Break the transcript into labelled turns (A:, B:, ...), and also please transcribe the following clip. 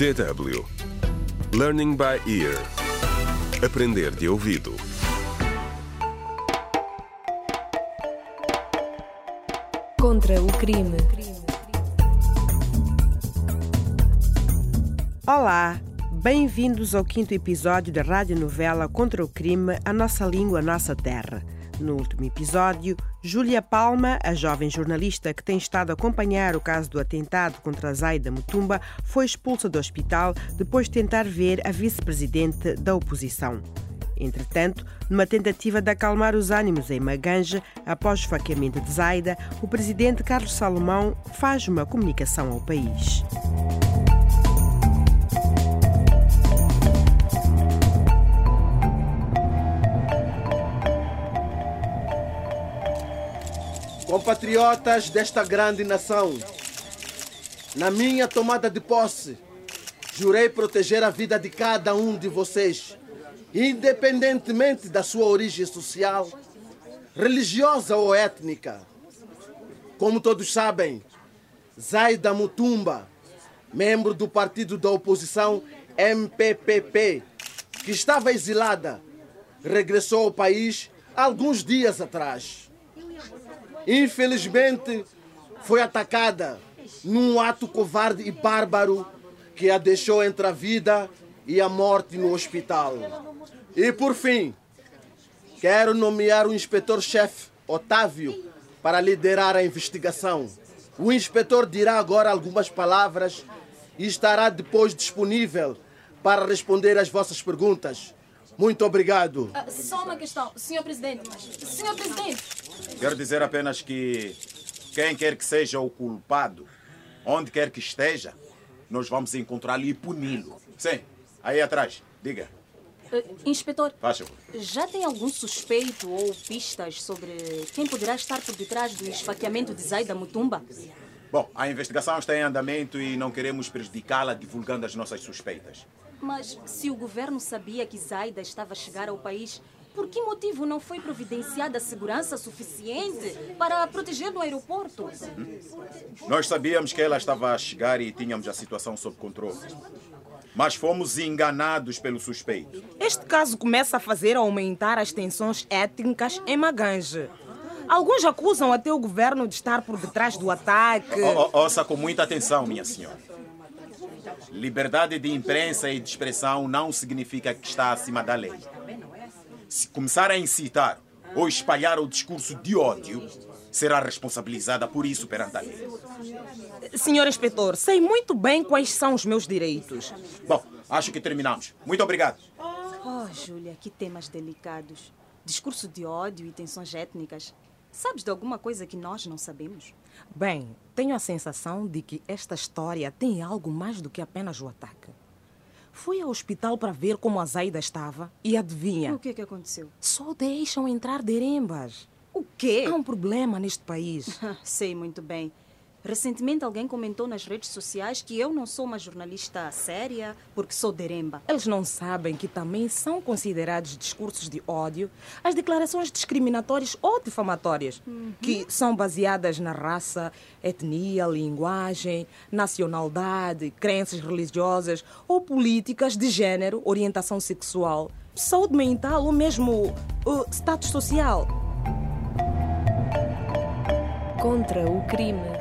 A: DW Learning by Ear Aprender de ouvido
B: Contra o crime.
C: Olá, bem-vindos ao quinto episódio da radionovela Contra o Crime, A Nossa Língua, a Nossa Terra. No último episódio, Júlia Palma, a jovem jornalista que tem estado a acompanhar o caso do atentado contra Zaida Mutumba, foi expulsa do hospital depois de tentar ver a vice-presidente da oposição. Entretanto, numa tentativa de acalmar os ânimos em Maganja, após o esfaqueamento de Zaida, o presidente Carlos Salomão faz uma comunicação ao país.
D: Compatriotas desta grande nação, na minha tomada de posse, jurei proteger a vida de cada um de vocês, independentemente da sua origem social, religiosa ou étnica. Como todos sabem, Zaida Mutumba, membro do partido da oposição MPPP, que estava exilada, regressou ao país alguns dias atrás. Infelizmente, foi atacada num ato covarde e bárbaro que a deixou entre a vida e a morte no hospital. E por fim, quero nomear o inspetor-chefe Otávio para liderar a investigação. O inspetor dirá agora algumas palavras e estará depois disponível para responder às vossas perguntas. Muito obrigado.
E: Ah, só uma questão, senhor presidente. Senhor presidente,
F: Quero dizer apenas que quem quer que seja o culpado, onde quer que esteja, nós vamos encontrá-lo e puni-lo. Sim, aí atrás, diga,
E: ah, inspetor,
F: faz favor.
E: já tem algum suspeito ou pistas sobre quem poderá estar por detrás do esfaqueamento de Zaida Mutumba?
F: Bom, a investigação está em andamento e não queremos prejudicá-la divulgando as nossas suspeitas.
E: Mas se o governo sabia que Zaida estava a chegar ao país, por que motivo não foi providenciada segurança suficiente para proteger no aeroporto?
F: Nós sabíamos que ela estava a chegar e tínhamos a situação sob controle. Mas fomos enganados pelo suspeito.
G: Este caso começa a fazer aumentar as tensões étnicas em Maganje. Alguns acusam até o governo de estar por detrás do ataque.
F: O- o- ouça com muita atenção, minha senhora. Liberdade de imprensa e de expressão não significa que está acima da lei. Se começar a incitar ou espalhar o discurso de ódio, será responsabilizada por isso perante a lei.
G: Senhor inspetor, sei muito bem quais são os meus direitos.
F: Bom, acho que terminamos. Muito obrigado.
E: Oh, Júlia, que temas delicados. Discurso de ódio e tensões étnicas. Sabes de alguma coisa que nós não sabemos?
G: Bem, tenho a sensação de que esta história tem algo mais do que apenas o ataque. Fui ao hospital para ver como a Zaida estava e adivinha,
E: O que é que aconteceu?
G: só deixam entrar derembas.
E: O quê?
G: Há um problema neste país.
E: Sei muito bem. Recentemente alguém comentou nas redes sociais que eu não sou uma jornalista séria porque sou deremba.
G: Eles não sabem que também são considerados discursos de ódio as declarações discriminatórias ou difamatórias, que são baseadas na raça, etnia, linguagem, nacionalidade, crenças religiosas ou políticas de género, orientação sexual, saúde mental ou mesmo uh, status social.
B: Contra o crime.